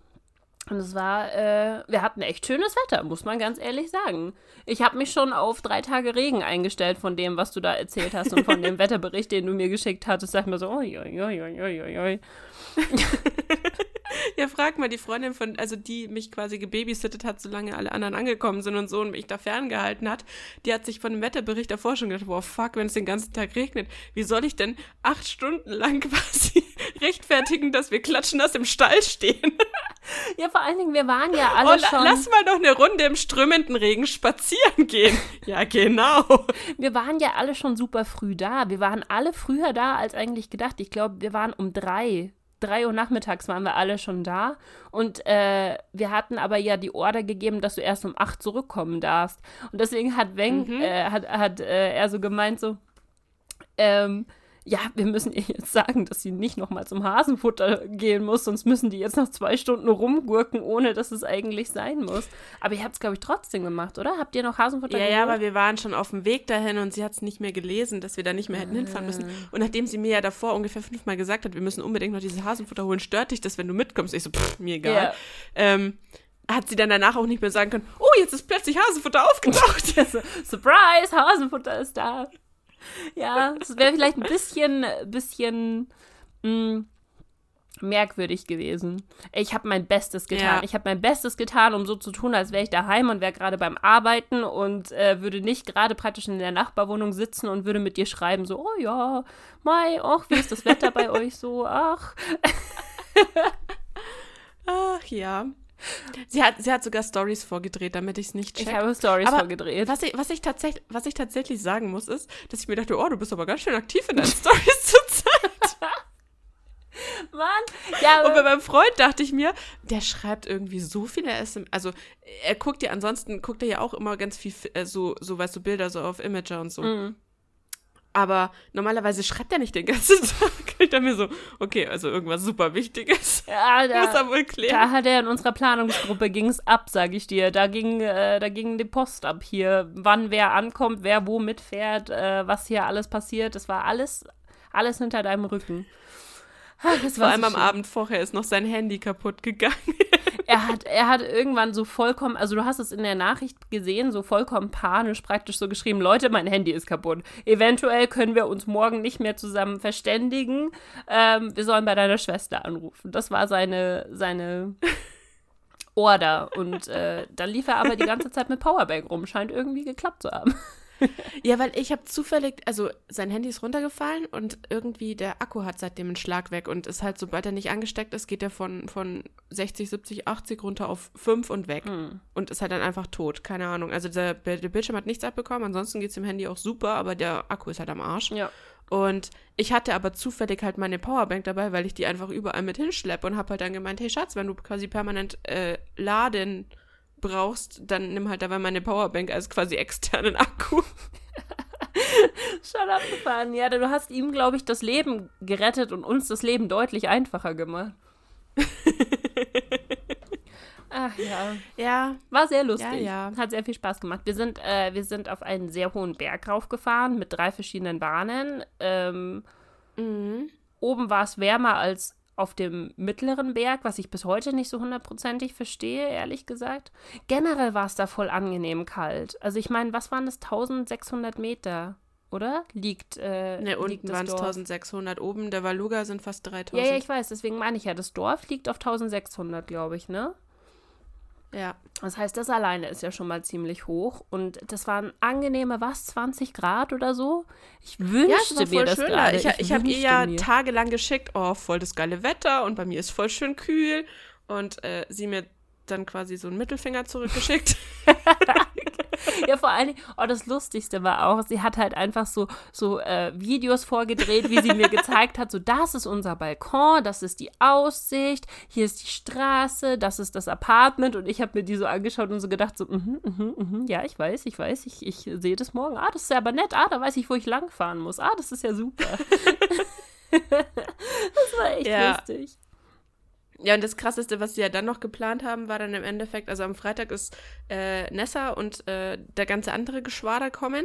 Und es war, äh, wir hatten echt schönes Wetter, muss man ganz ehrlich sagen. Ich habe mich schon auf drei Tage Regen eingestellt von dem, was du da erzählt hast und von dem Wetterbericht, den du mir geschickt hattest. Sag mir so, oi, oi, oi, oi, oi, oi. ja, frag mal die Freundin von, also die mich quasi gebabysittet hat, solange alle anderen angekommen sind und so und mich da ferngehalten hat, die hat sich von dem Wetterbericht davor schon gedacht, boah, fuck, wenn es den ganzen Tag regnet, wie soll ich denn acht Stunden lang quasi rechtfertigen, dass wir klatschen aus dem Stall stehen? ja, vor allen Dingen, wir waren ja alle oh, schon... Lass mal doch eine Runde im strömenden Regen spazieren gehen. ja, genau. Wir waren ja alle schon super früh da. Wir waren alle früher da als eigentlich gedacht. Ich glaube, wir waren um drei drei Uhr nachmittags waren wir alle schon da. Und äh, wir hatten aber ja die Order gegeben, dass du erst um acht zurückkommen darfst. Und deswegen hat Weng, mhm. äh, hat, hat äh, er so gemeint, so, ähm, ja, wir müssen ihr jetzt sagen, dass sie nicht nochmal zum Hasenfutter gehen muss, sonst müssen die jetzt noch zwei Stunden rumgurken, ohne dass es eigentlich sein muss. Aber ihr habt es, glaube ich, trotzdem gemacht, oder? Habt ihr noch Hasenfutter Ja, geholt? ja, aber wir waren schon auf dem Weg dahin und sie hat es nicht mehr gelesen, dass wir da nicht mehr hätten hinfahren müssen. Ah. Und nachdem sie mir ja davor ungefähr fünfmal gesagt hat, wir müssen unbedingt noch dieses Hasenfutter holen, stört dich das, wenn du mitkommst? Ich so, pff, mir egal. Yeah. Ähm, hat sie dann danach auch nicht mehr sagen können, oh, jetzt ist plötzlich Hasenfutter aufgetaucht. Surprise, Hasenfutter ist da ja, es wäre vielleicht ein bisschen, bisschen mh, mm, merkwürdig gewesen. Ich habe mein Bestes getan. Ja. Ich habe mein Bestes getan, um so zu tun, als wäre ich daheim und wäre gerade beim Arbeiten und äh, würde nicht gerade praktisch in der Nachbarwohnung sitzen und würde mit dir schreiben, so, oh ja, Mai, ach, wie ist das Wetter bei euch so? Ach. ach ja. Sie hat, sie hat sogar Stories vorgedreht, damit ich es nicht check. Ich habe Stories vorgedreht. Was ich, was, ich tatsächlich, was ich tatsächlich sagen muss, ist, dass ich mir dachte, oh, du bist aber ganz schön aktiv in deinen Stories zurzeit. Mann, ja, Und bei meinem Freund dachte ich mir, der schreibt irgendwie so viele SMS. Also er guckt ja ansonsten, guckt er ja auch immer ganz viel, äh, so, so weißt du, Bilder so auf Imager und so. Mhm. Aber normalerweise schreibt er nicht den ganzen Tag. Ich dachte mir so, okay, also irgendwas super Wichtiges. ja, Muss da, er wohl klären. da hat er in unserer Planungsgruppe ging's ab, sag ich dir. Da ging, äh, da ging die Post ab hier, wann wer ankommt, wer wo mitfährt, äh, was hier alles passiert. Das war alles, alles hinter deinem Rücken. Ach, Vor war allem so am. Abend vorher ist noch sein Handy kaputt gegangen. Er hat, er hat irgendwann so vollkommen, also du hast es in der Nachricht gesehen, so vollkommen panisch praktisch so geschrieben, Leute, mein Handy ist kaputt. Eventuell können wir uns morgen nicht mehr zusammen verständigen. Ähm, wir sollen bei deiner Schwester anrufen. Das war seine, seine Order. Und äh, dann lief er aber die ganze Zeit mit Powerbank rum. Scheint irgendwie geklappt zu haben. Ja, weil ich habe zufällig, also sein Handy ist runtergefallen und irgendwie der Akku hat seitdem einen Schlag weg und ist halt, sobald er nicht angesteckt ist, geht er von, von 60, 70, 80 runter auf 5 und weg Hm. und ist halt dann einfach tot. Keine Ahnung. Also der, der Bildschirm hat nichts abbekommen, ansonsten geht es dem Handy auch super, aber der Akku ist halt am Arsch. Ja. Und ich hatte aber zufällig halt meine Powerbank dabei, weil ich die einfach überall mit hinschleppe und habe halt dann gemeint, hey Schatz, wenn du quasi permanent äh, laden brauchst, dann nimm halt dabei meine Powerbank als quasi externen Akku. Schon abgefahren. Ja, du hast ihm, glaube ich, das Leben gerettet und uns das Leben deutlich einfacher gemacht. Ach ja. Ja, War sehr lustig. Ja, ja. Hat sehr viel Spaß gemacht. Wir sind, äh, wir sind auf einen sehr hohen Berg raufgefahren mit drei verschiedenen Bahnen. Ähm, mhm. oben war es wärmer als auf dem mittleren Berg, was ich bis heute nicht so hundertprozentig verstehe, ehrlich gesagt. Generell war es da voll angenehm kalt. Also ich meine, was waren das? 1600 Meter, oder? Liegt, äh, Ne, unten waren es Dorf. 1600, oben der Valuga sind fast 3000. Ja, ja, ich weiß, deswegen meine ich ja, das Dorf liegt auf 1600, glaube ich, ne? Ja. Das heißt, das alleine ist ja schon mal ziemlich hoch. Und das waren angenehme, was, 20 Grad oder so? Ich Ja, es wünschte war mir das schön gerade. Ich, ich habe ihr ja mir. tagelang geschickt, oh, voll das geile Wetter und bei mir ist voll schön kühl. Und äh, sie mir dann quasi so einen Mittelfinger zurückgeschickt. Ja, vor allen Dingen, oh, das Lustigste war auch, sie hat halt einfach so, so äh, Videos vorgedreht, wie sie mir gezeigt hat, so das ist unser Balkon, das ist die Aussicht, hier ist die Straße, das ist das Apartment und ich habe mir die so angeschaut und so gedacht, so, mhm, mhm, mhm, ja, ich weiß, ich weiß, ich, ich sehe das morgen, ah, das ist ja aber nett, ah, da weiß ich, wo ich langfahren muss, ah, das ist ja super. das war echt Ja. lustig. Ja, und das Krasseste, was sie ja dann noch geplant haben, war dann im Endeffekt, also am Freitag ist äh, Nessa und äh, der ganze andere Geschwader kommen.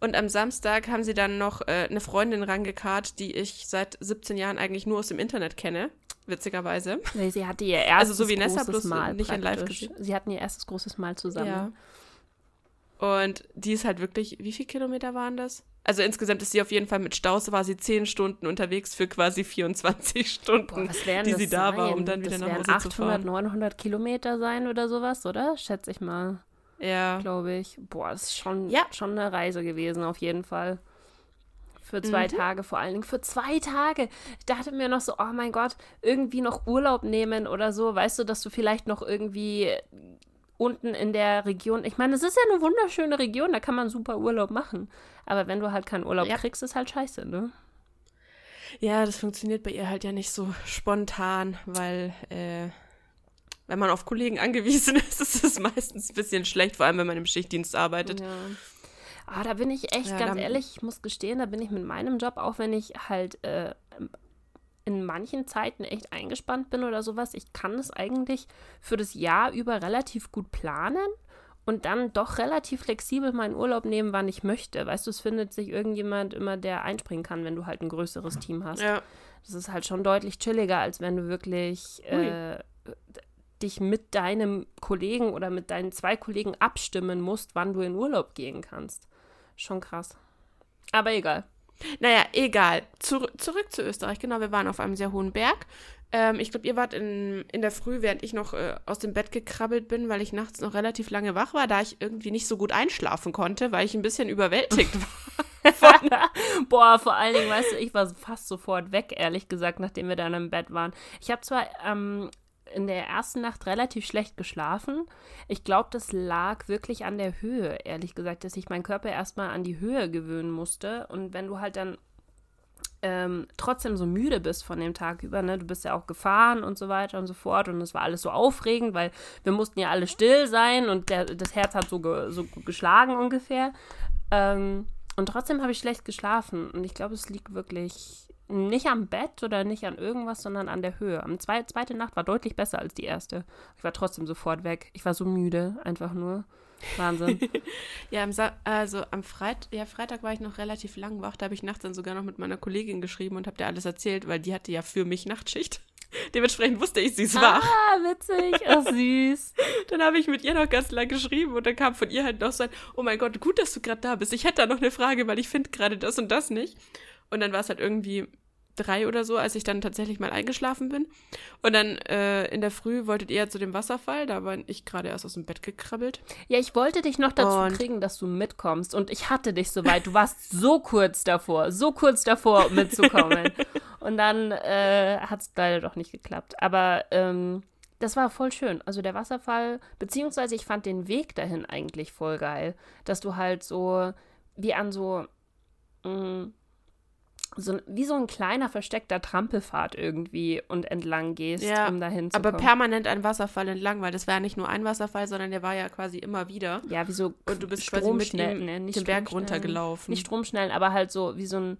Und am Samstag haben sie dann noch äh, eine Freundin rangekarrt, die ich seit 17 Jahren eigentlich nur aus dem Internet kenne, witzigerweise. Nee, sie hatte ihr erstes Also so wie Nessa, bloß Mal nicht in live gesehen. Sie hatten ihr erstes großes Mal zusammen. Ja. Und die ist halt wirklich, wie viele Kilometer waren das? Also insgesamt ist sie auf jeden Fall mit Staus, war sie 10 Stunden unterwegs für quasi 24 Stunden, Boah, die sie da war, um sein? dann wieder das nach Hause 800, zu fahren. 900 Kilometer sein oder sowas, oder? Schätze ich mal, Ja. glaube ich. Boah, das ist schon, Ja. schon eine Reise gewesen, auf jeden Fall. Für zwei Mhm. Tage vor allen Dingen. Für zwei Tage. Ich dachte mir noch so, oh mein Gott, irgendwie noch Urlaub nehmen oder so. Weißt du, dass du vielleicht noch irgendwie unten in der Region. Ich meine, es ist ja eine wunderschöne Region, da kann man super Urlaub machen. Aber wenn du halt keinen Urlaub Ja. kriegst, ist halt scheiße, ne? Ja, das funktioniert bei ihr halt ja nicht so spontan, weil äh, wenn man auf Kollegen angewiesen ist, ist es meistens ein bisschen schlecht, vor allem wenn man im Schichtdienst arbeitet. Ja. Ah, da bin ich echt Ja, ganz ehrlich, ich muss gestehen, da bin ich mit meinem Job, auch wenn ich halt äh, in manchen Zeiten echt eingespannt bin oder sowas, ich kann es eigentlich für das Jahr über relativ gut planen und dann doch relativ flexibel meinen Urlaub nehmen, wann ich möchte. Weißt du, es findet sich irgendjemand immer, der einspringen kann, wenn du halt ein größeres Team hast. Ja. Das ist halt schon deutlich chilliger, als wenn du wirklich äh, dich mit deinem Kollegen oder mit deinen zwei Kollegen abstimmen musst, wann du in Urlaub gehen kannst. Schon krass. Aber egal. Naja, egal. Zur, zurück zu Österreich. Genau, wir waren auf einem sehr hohen Berg. Ähm, ich glaube, ihr wart in, in der Früh, während ich noch äh, aus dem Bett gekrabbelt bin, weil ich nachts noch relativ lange wach war, da ich irgendwie nicht so gut einschlafen konnte, weil ich ein bisschen überwältigt war. Boah, vor allen Dingen, weißt du, ich war fast sofort weg, ehrlich gesagt, nachdem wir dann im Bett waren. Ich habe zwar ähm, in der ersten Nacht relativ schlecht geschlafen. Ich glaube, das lag wirklich an der Höhe, ehrlich gesagt, dass ich meinen Körper erstmal an die Höhe gewöhnen musste. Und wenn du halt dann ähm, trotzdem so müde bist von dem Tag über, ne? Du bist ja auch gefahren und so weiter und so fort und es war alles so aufregend, weil wir mussten ja alle still sein und der, das Herz hat so, ge, so geschlagen ungefähr. Ähm, und trotzdem habe ich schlecht geschlafen und ich glaube, es liegt wirklich nicht am Bett oder nicht an irgendwas, sondern an der Höhe. Am zwei, zweite Nacht war deutlich besser als die erste. Ich war trotzdem sofort weg. Ich war so müde, einfach nur. Wahnsinn. ja, am also am Freit ja, Freitag war ich noch relativ lang wach. Da habe ich nachts dann sogar noch mit meiner Kollegin geschrieben und habe dir alles erzählt, weil die hatte ja für mich Nachtschicht. Dementsprechend wusste ich, sie ist wach. Ah, witzig. Ach, süß. dann habe ich mit ihr noch ganz lang geschrieben und dann kam von ihr halt noch so ein, oh mein Gott, gut, dass du gerade da bist. Ich hätte da noch eine Frage, weil ich finde gerade das und das nicht. Und dann war es halt irgendwie drei oder so, als ich dann tatsächlich mal eingeschlafen bin. Und dann äh, in der Früh wolltet ihr zu dem Wasserfall, da war ich gerade erst aus dem Bett gekrabbelt. Ja, ich wollte dich noch dazu und kriegen, dass du mitkommst. Und ich hatte dich soweit. Du warst so kurz davor, so kurz davor mitzukommen. und dann äh, hat es leider doch nicht geklappt. Aber ähm, das war voll schön. Also der Wasserfall, beziehungsweise ich fand den Weg dahin eigentlich voll geil. Dass du halt so wie an so mh, mm, so, wie so ein kleiner versteckter Trampelpfad irgendwie und entlang gehst, ja, um dahin zu aber kommen. permanent ein Wasserfall entlang, weil das war ja nicht nur ein Wasserfall, sondern der war ja quasi immer wieder. Ja, wie so und du bist quasi mit ihm ne, den Berg runtergelaufen. Nicht Stromschnellen, aber halt so wie so ein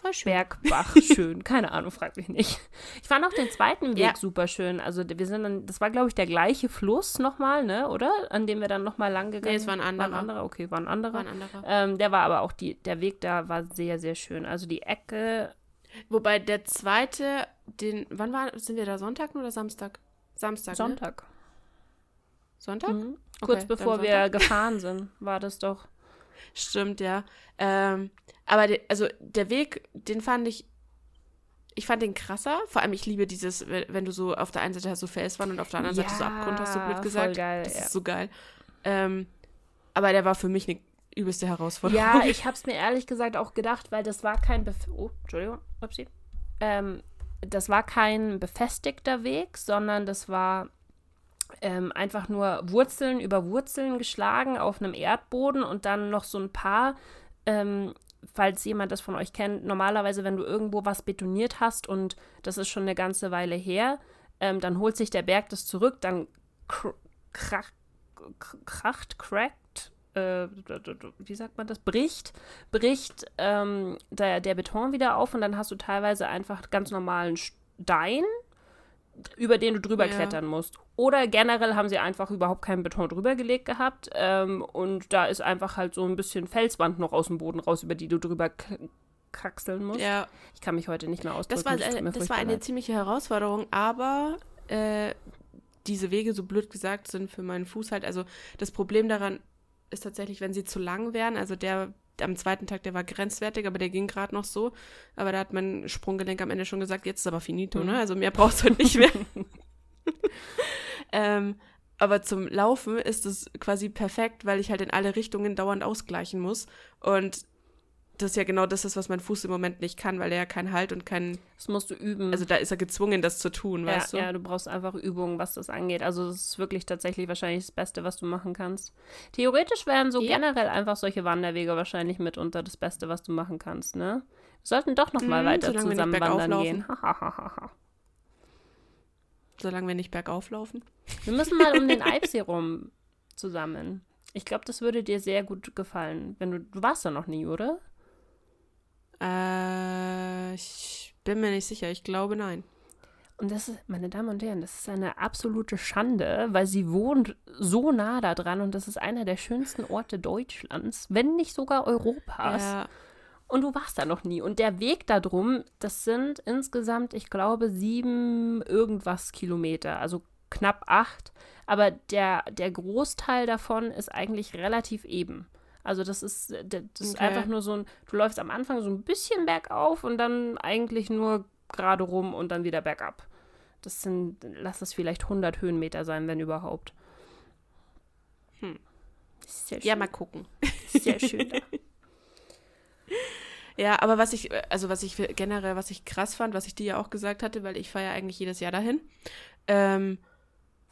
Voll schön. Bergbach schön. Keine Ahnung, frag mich nicht. Ich fand auch den zweiten Weg ja. super schön. Also wir sind dann, das war glaube ich der gleiche Fluss nochmal, ne, oder? An dem wir dann nochmal lang gegangen sind. Nee, es war ein anderer. War ein anderer, okay, war ein anderer. War ein anderer. Ähm, der war aber auch, die, der Weg da war sehr, sehr schön. Also die Ecke. Wobei der zweite, den, wann war, sind wir da, Sonntag oder Samstag? Samstag, Sonntag. Ne? Sonntag? Mhm. Okay, Kurz bevor wir gefahren sind, war das doch. Stimmt, ja. Ähm, aber de, also der Weg, den fand ich, ich fand den krasser. Vor allem, ich liebe dieses, wenn du so auf der einen Seite hast du Felswand und auf der anderen ja, Seite so Abgrund, hast du blöd gesagt. Voll geil, das ja. ist so geil. Ähm, aber der war für mich eine übelste Herausforderung. Ja, ich habe es mir ehrlich gesagt auch gedacht, weil das war kein, Bef oh, Entschuldigung, upsie. Ähm, das war kein befestigter Weg, sondern das war ähm, einfach nur Wurzeln über Wurzeln geschlagen auf einem Erdboden und dann noch so ein paar, ähm, falls jemand das von euch kennt, normalerweise, wenn du irgendwo was betoniert hast und das ist schon eine ganze Weile her, ähm, dann holt sich der Berg das zurück, dann kr krach, kracht, crackt, äh, wie sagt man das, bricht, bricht ähm, der, der Beton wieder auf und dann hast du teilweise einfach ganz normalen Stein, über den du drüber ja. klettern musst. Oder generell haben sie einfach überhaupt keinen Beton drüber gelegt gehabt ähm, und da ist einfach halt so ein bisschen Felswand noch aus dem Boden raus, über die du drüber kraxeln musst. Ja. Ich kann mich heute nicht mehr ausdrücken. Das war, äh, das war eine leid. ziemliche Herausforderung, aber äh, diese Wege, so blöd gesagt, sind für meinen Fuß halt, also das Problem daran ist tatsächlich, wenn sie zu lang wären, also der am zweiten Tag, der war grenzwertig, aber der ging gerade noch so. Aber da hat mein Sprunggelenk am Ende schon gesagt, jetzt ist aber finito, ne? Mhm. Also mehr brauchst du halt nicht mehr. ähm, aber zum Laufen ist es quasi perfekt, weil ich halt in alle Richtungen dauernd ausgleichen muss. Und das ist ja genau das ist, was mein Fuß im Moment nicht kann, weil er ja keinen Halt und keinen. Das musst du üben. Also da ist er gezwungen, das zu tun, ja, weißt du? Ja, du brauchst einfach Übungen, was das angeht. Also das ist wirklich tatsächlich wahrscheinlich das Beste, was du machen kannst. Theoretisch wären so ja. generell einfach solche Wanderwege wahrscheinlich mitunter das Beste, was du machen kannst, ne? Wir sollten doch noch mal hm, weiter zusammen wandern gehen. solange wir nicht bergauf laufen. Wir müssen mal um den Eibsee rum zusammen. Ich glaube, das würde dir sehr gut gefallen. Wenn du, du warst da noch nie, oder? Äh, ich bin mir nicht sicher. Ich glaube nein. Und das ist, meine Damen und Herren, das ist eine absolute Schande, weil sie wohnt so nah da dran und das ist einer der schönsten Orte Deutschlands, wenn nicht sogar Europas. Ja. Und du warst da noch nie. Und der Weg da drum, das sind insgesamt, ich glaube, sieben irgendwas Kilometer, also knapp acht. Aber der, der Großteil davon ist eigentlich relativ eben. Also das ist, das okay. ist einfach nur so ein, du läufst am Anfang so ein bisschen bergauf und dann eigentlich nur gerade rum und dann wieder bergab. Das sind, lass es vielleicht 100 Höhenmeter sein, wenn überhaupt. Hm. ja, mal gucken. Sehr schön. Da. Ja, aber was ich, also was ich generell, was ich krass fand, was ich dir ja auch gesagt hatte, weil ich fahre ja eigentlich jedes Jahr dahin, ähm,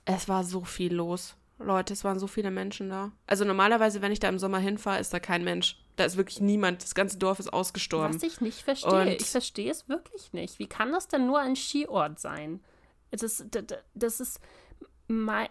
es war so viel los. Leute, es waren so viele Menschen da. Also normalerweise, wenn ich da im Sommer hinfahre, ist da kein Mensch. Da ist wirklich niemand. Das ganze Dorf ist ausgestorben. Was ich nicht verstehe. Und ich verstehe es wirklich nicht. Wie kann das denn nur ein Skiort sein? Das, ist, das ist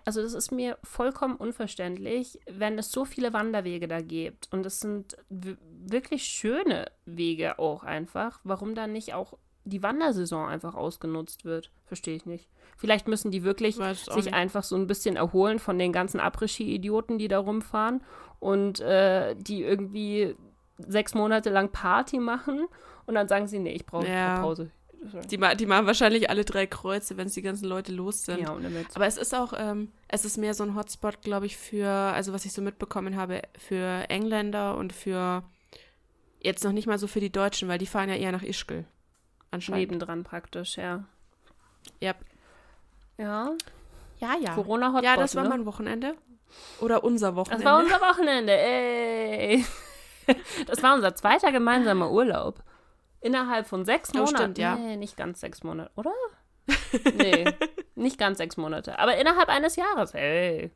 also das ist mir vollkommen unverständlich, wenn es so viele Wanderwege da gibt. Und es sind wirklich schöne Wege auch einfach. Warum dann nicht auch die Wandersaison einfach ausgenutzt wird? Verstehe ich nicht. Vielleicht müssen die wirklich sich einfach so ein bisschen erholen von den ganzen Après-Ski-Idioten, die da rumfahren und äh, die irgendwie sechs Monate lang Party machen und dann sagen sie, nee, ich brauche ja. Pause. Die, die machen wahrscheinlich alle drei Kreuze, wenn es die ganzen Leute los sind. Ja. Aber es ist auch, ähm, es ist mehr so ein Hotspot, glaube ich, für, also was ich so mitbekommen habe, für Engländer und für jetzt noch nicht mal so für die Deutschen, weil die fahren ja eher nach Ischgl. Anscheinend. Nebendran praktisch, ja. Ja. Ja. Ja, ja. Corona-Hotspot. Ja, das war ne? mein Wochenende. Oder unser Wochenende. Das war unser Wochenende, ey. Das war unser zweiter gemeinsamer Urlaub. Innerhalb von sechs oh, Monaten. Stimmt, ja. Nee, nicht ganz sechs Monate, oder? nee, nicht ganz sechs Monate. Aber innerhalb eines Jahres, ey.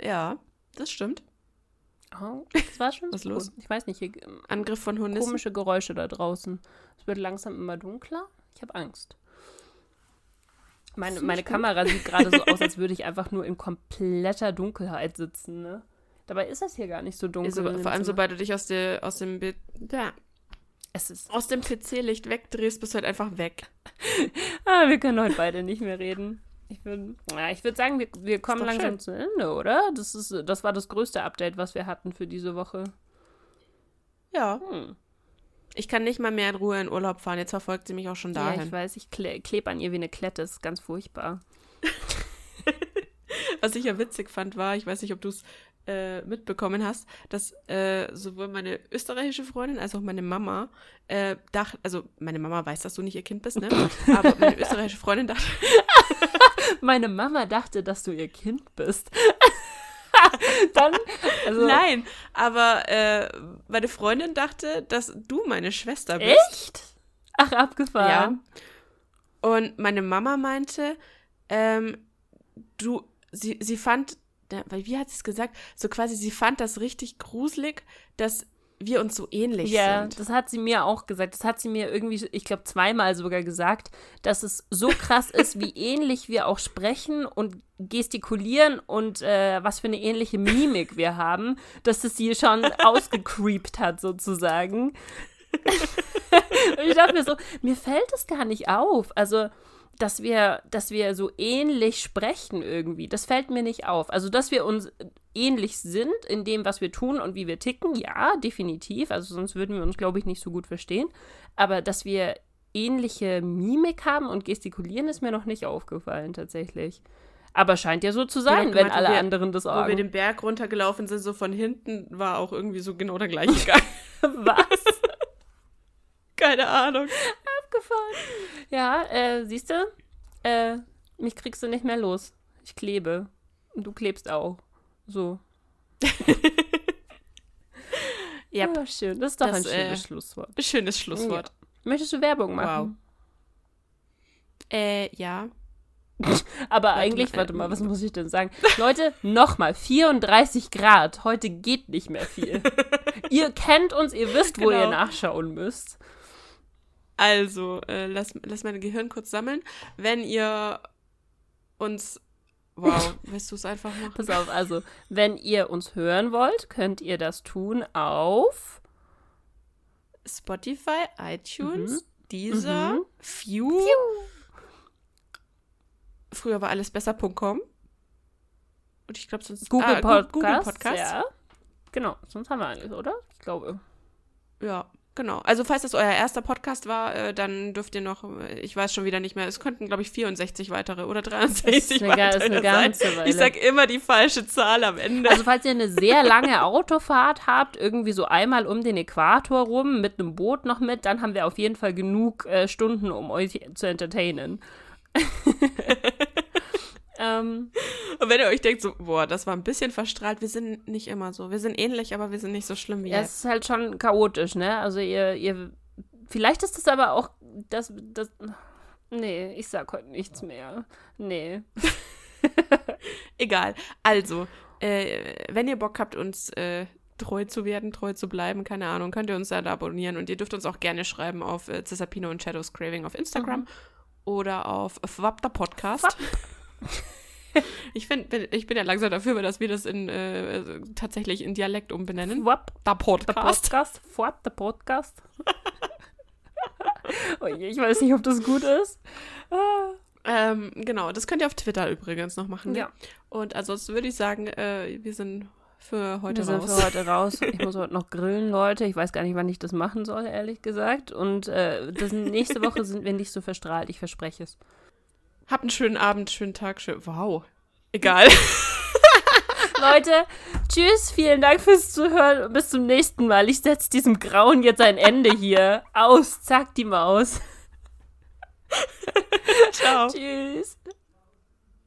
Ja, das stimmt. Oh, das war schon Was so los? Ich weiß nicht, hier, Angriff von Hunden. Komische Geräusche da draußen. Es wird langsam immer dunkler. Ich habe Angst. Meine, meine Kamera sieht gerade so aus, als würde ich einfach nur in kompletter Dunkelheit sitzen, ne? Dabei ist das hier gar nicht so dunkel. So, vor allem, sobald du dich aus, der, aus dem Bild. Ja, es ist aus dem PC-Licht wegdrehst, bist du halt einfach weg. ah, wir können heute beide nicht mehr reden. Ich würde ja, ich würd sagen, wir, wir kommen langsam schön. zu Ende, oder? Das, ist, das war das größte Update, was wir hatten für diese Woche. Ja. Hm. Ich kann nicht mal mehr in Ruhe in Urlaub fahren. Jetzt verfolgt sie mich auch schon dahin. Ja, ich weiß, ich kle klebe an ihr wie eine Klette. Das ist ganz furchtbar. Was ich ja witzig fand, war, ich weiß nicht, ob du es äh, mitbekommen hast, dass äh, sowohl meine österreichische Freundin als auch meine Mama äh, dachte, also meine Mama weiß, dass du nicht ihr Kind bist, ne? Aber meine österreichische Freundin dachte. meine Mama dachte, dass du ihr Kind bist. Dann, also, Nein, aber äh, meine Freundin dachte, dass du meine Schwester bist. Echt? Ach, abgefahren. Ja. Und meine Mama meinte, ähm, du, sie, sie fand weil wie hat sie es gesagt? So quasi, sie fand das richtig gruselig, dass wir uns so ähnlich ja, sind. Ja, das hat sie mir auch gesagt. Das hat sie mir irgendwie, ich glaube, zweimal sogar gesagt, dass es so krass ist, wie ähnlich wir auch sprechen und gestikulieren und äh, was für eine ähnliche Mimik wir haben, dass es sie schon ausgecreept hat, sozusagen. und ich dachte mir so, mir fällt es gar nicht auf. Also, dass wir, dass wir so ähnlich sprechen irgendwie. Das fällt mir nicht auf. Also, dass wir uns ähnlich sind in dem, was wir tun und wie wir ticken, ja, definitiv. Also, sonst würden wir uns, glaube ich, nicht so gut verstehen. Aber dass wir ähnliche Mimik haben und gestikulieren, ist mir noch nicht aufgefallen, tatsächlich. Aber scheint ja so zu sein, wenn alle wir, anderen das auch. Wo wir den Berg runtergelaufen sind, so von hinten, war auch irgendwie so genau der gleiche Gang. Was? Keine Ahnung abgefahren. Ja, äh, siehst du? Äh, mich kriegst du nicht mehr los. Ich klebe. Und du klebst auch. So. ja, oh, schön. Das ist doch das, ein schönes äh, Schlusswort. Schönes Schlusswort. Ja. Möchtest du Werbung machen? Wow. Äh, ja. Aber warte eigentlich, mal, warte mal, was muss ich denn sagen? Leute, nochmal, 34 Grad. Heute geht nicht mehr viel. ihr kennt uns, ihr wisst, wo genau. ihr nachschauen müsst. Also, äh, lass, lass mein Gehirn kurz sammeln. Wenn ihr uns. Wow, willst du es einfach machen? Pass auf, also, wenn ihr uns hören wollt, könnt ihr das tun auf Spotify, iTunes, mhm. Deezer, mhm. View. Früher war alles besser.com. Und ich glaube, sonst Google, ah, Podcast, Google Podcast. Ja. Genau, sonst haben wir alles, oder? Ich glaube. Ja. Genau. Also falls das euer erster Podcast war, äh, dann dürft ihr noch, äh, ich weiß schon wieder nicht mehr, es könnten, glaube ich, 64 weitere oder 63 eine, weitere sein. Ich sag immer die falsche Zahl am Ende. Also falls ihr eine sehr lange Autofahrt habt, irgendwie so einmal um den Äquator rum, mit einem Boot noch mit, dann haben wir auf jeden Fall genug äh, Stunden, um euch zu entertainen. Ähm, Und wenn ihr euch denkt, so, boah, das war ein bisschen verstrahlt, wir sind nicht immer so. Wir sind ähnlich, aber wir sind nicht so schlimm wie ja, jetzt. es ist halt schon chaotisch, ne? Also ihr, ihr, vielleicht ist das aber auch, das, das, nee, ich sag heute nichts mehr. Nee. Egal. Also, äh, wenn ihr Bock habt, uns äh, treu zu werden, treu zu bleiben, keine Ahnung, könnt ihr uns da abonnieren und ihr dürft uns auch gerne schreiben auf äh, Cesapino und Shadows Craving auf Instagram Mhm. oder auf Fwapter Podcast. ich finde, ich bin ja langsam dafür, dass wir das in äh, tatsächlich in Dialekt umbenennen. Wap, Da der Podcast. Podcast, fort, der Podcast. oh je, ich weiß nicht, ob das gut ist. Ah. Ähm, genau, das könnt ihr auf Twitter übrigens noch machen. Ja. Und ansonsten würde ich sagen, äh, wir sind für heute Wir sind raus. für heute raus. Ich muss heute noch grillen, Leute. Ich weiß gar nicht, wann ich das machen soll, ehrlich gesagt. Und äh, das, nächste Woche sind wir nicht so verstrahlt, ich verspreche es. Habt einen schönen Abend, schönen Tag, schön. Wow. Egal. Leute, tschüss, vielen Dank fürs Zuhören und bis zum nächsten Mal. Ich setze diesem Grauen jetzt ein Ende hier. Aus, zack die Maus. Ciao. Tschüss.